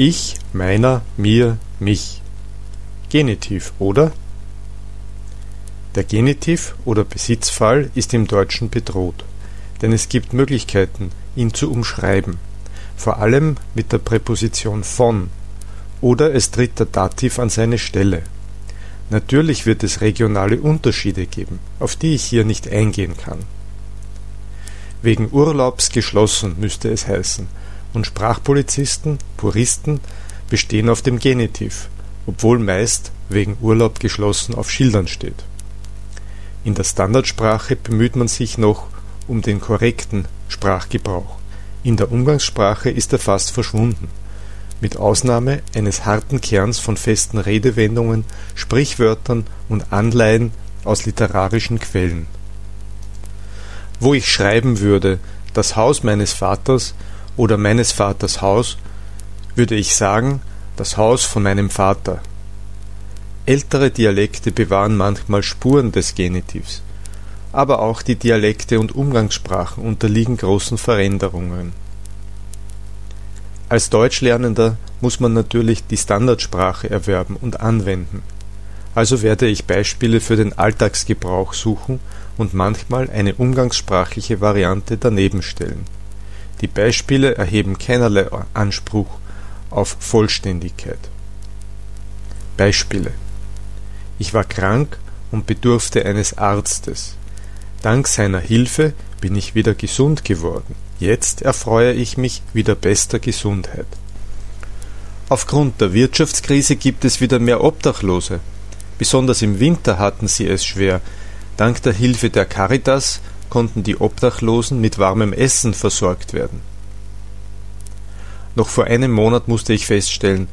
Ich, meiner, mir, mich. Genitiv, oder? Der Genitiv oder Besitzfall ist im Deutschen bedroht, denn es gibt Möglichkeiten, ihn zu umschreiben, vor allem mit der Präposition von, oder es tritt der Dativ an seine Stelle. Natürlich wird es regionale Unterschiede geben, auf die ich hier nicht eingehen kann. Wegen Urlaubs geschlossen müsste es heißen, und Sprachpolizisten, Puristen bestehen auf dem Genitiv, obwohl meist wegen Urlaub geschlossen auf Schildern steht. In der Standardsprache bemüht man sich noch um den korrekten Sprachgebrauch. In der Umgangssprache ist er fast verschwunden, mit Ausnahme eines harten Kerns von festen Redewendungen, Sprichwörtern und Anleihen aus literarischen Quellen. Wo ich schreiben würde, das Haus meines Vaters oder meines Vaters Haus, würde ich sagen, das Haus von meinem Vater. Ältere Dialekte bewahren manchmal Spuren des Genitivs, aber auch die Dialekte und Umgangssprachen unterliegen großen Veränderungen. Als Deutschlernender muss man natürlich die Standardsprache erwerben und anwenden. Also werde ich Beispiele für den Alltagsgebrauch suchen und manchmal eine umgangssprachliche Variante daneben stellen. Die Beispiele erheben keinerlei Anspruch auf Vollständigkeit. Beispiele Ich war krank und bedurfte eines Arztes. Dank seiner Hilfe bin ich wieder gesund geworden. Jetzt erfreue ich mich wieder bester Gesundheit. Aufgrund der Wirtschaftskrise gibt es wieder mehr Obdachlose. Besonders im Winter hatten sie es schwer. Dank der Hilfe der Caritas konnten die Obdachlosen mit warmem Essen versorgt werden. Noch vor einem Monat musste ich feststellen,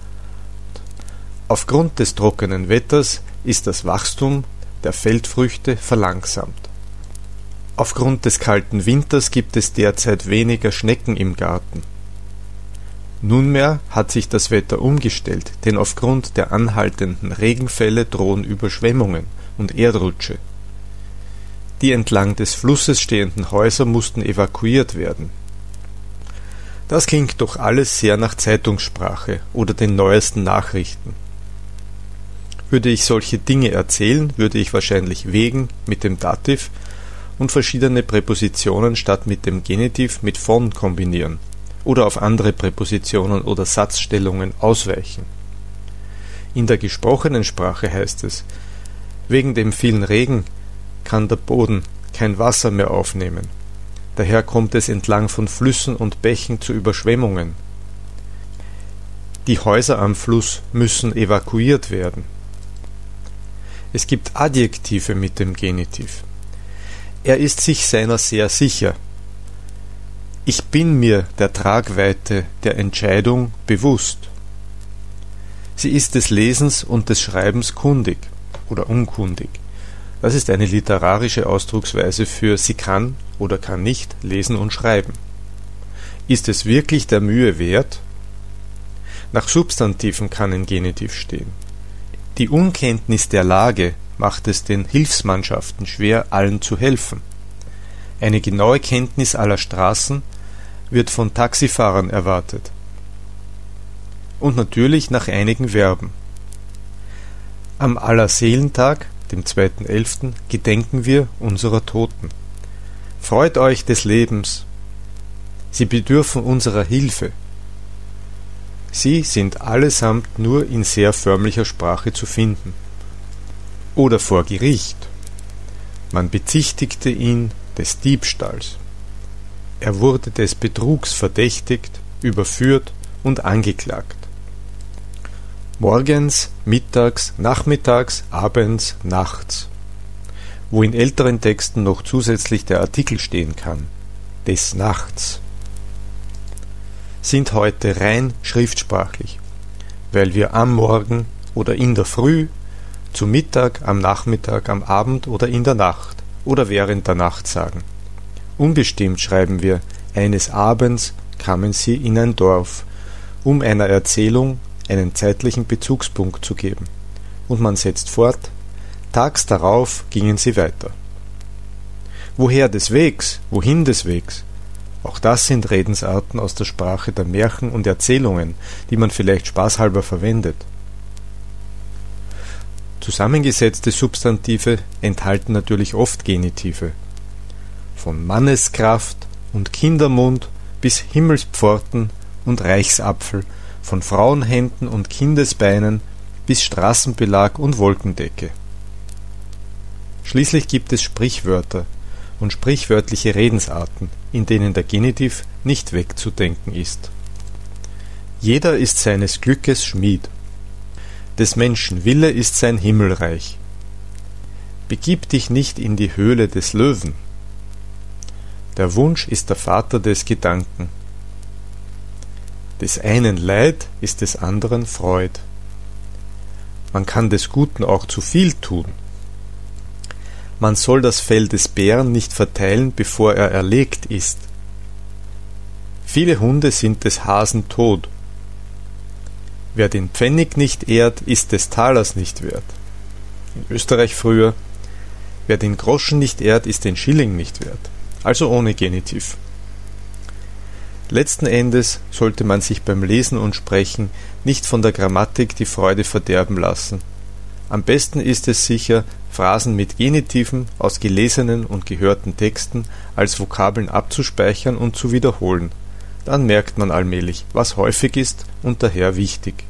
aufgrund des trockenen Wetters ist das Wachstum der Feldfrüchte verlangsamt. Aufgrund des kalten Winters gibt es derzeit weniger Schnecken im Garten. Nunmehr hat sich das Wetter umgestellt, denn aufgrund der anhaltenden Regenfälle drohen Überschwemmungen und Erdrutsche. Die entlang des Flusses stehenden Häuser mussten evakuiert werden. Das klingt doch alles sehr nach Zeitungssprache oder den neuesten Nachrichten. Würde ich solche Dinge erzählen, würde ich wahrscheinlich wegen mit dem Dativ und verschiedene Präpositionen statt mit dem Genitiv mit von kombinieren oder auf andere Präpositionen oder Satzstellungen ausweichen. In der gesprochenen Sprache heißt es, wegen dem vielen Regen kann der Boden kein Wasser mehr aufnehmen. Daher kommt es entlang von Flüssen und Bächen zu Überschwemmungen. Die Häuser am Fluss müssen evakuiert werden. Es gibt Adjektive mit dem Genitiv. Er ist sich seiner sehr sicher. Ich bin mir der Tragweite der Entscheidung bewusst. Sie ist des Lesens und des Schreibens kundig oder unkundig. Das ist eine literarische Ausdrucksweise für sie kann oder kann nicht lesen und schreiben. Ist es wirklich der Mühe wert? Nach Substantiven kann ein Genitiv stehen. Die Unkenntnis der Lage macht es den Hilfsmannschaften schwer, allen zu helfen. Eine genaue Kenntnis aller Straßen wird von Taxifahrern erwartet. Und natürlich nach einigen Verben. Am Allerseelentag, dem 2.11., gedenken wir unserer Toten. Freut euch des Lebens. Sie bedürfen unserer Hilfe. Sie sind allesamt nur in sehr förmlicher Sprache zu finden oder vor Gericht. Man bezichtigte ihn des Diebstahls. Er wurde des Betrugs verdächtigt, überführt und angeklagt. Morgens, mittags, nachmittags, abends, nachts. Wo in älteren Texten noch zusätzlich der Artikel stehen kann, des Nachts, sind heute rein schriftsprachlich, weil wir am Morgen oder in der Früh zu Mittag, am Nachmittag, am Abend oder in der Nacht oder während der Nacht sagen. Unbestimmt schreiben wir, eines Abends kamen sie in ein Dorf, um einer Erzählung einen zeitlichen Bezugspunkt zu geben. Und man setzt fort, tags darauf gingen sie weiter. Woher des Wegs, wohin des Wegs? Auch das sind Redensarten aus der Sprache der Märchen und Erzählungen, die man vielleicht spaßhalber verwendet. Zusammengesetzte Substantive enthalten natürlich oft Genitive. Von Manneskraft und Kindermund bis Himmelspforten und Reichsapfel, von Frauenhänden und Kindesbeinen bis Straßenbelag und Wolkendecke. Schließlich gibt es Sprichwörter und sprichwörtliche Redensarten, in denen der Genitiv nicht wegzudenken ist. Jeder ist seines Glückes Schmied. Des Menschen Wille ist sein Himmelreich. Begib dich nicht in die Höhle des Löwen. Der Wunsch ist der Vater des Gedanken. Des einen Leid ist des anderen Freud. Man kann des Guten auch zu viel tun. Man soll das Fell des Bären nicht verteilen, bevor er erlegt ist. Viele Hunde sind des Hasen tot. Wer den Pfennig nicht ehrt, ist des Talers nicht wert. In Österreich früher, wer den Groschen nicht ehrt, ist den Schilling nicht wert. Also ohne Genitiv. Letzten Endes sollte man sich beim Lesen und Sprechen nicht von der Grammatik die Freude verderben lassen. Am besten ist es sicher, Phrasen mit Genitiven aus gelesenen und gehörten Texten als Vokabeln abzuspeichern und zu wiederholen. Dann merkt man allmählich, was häufig ist und daher wichtig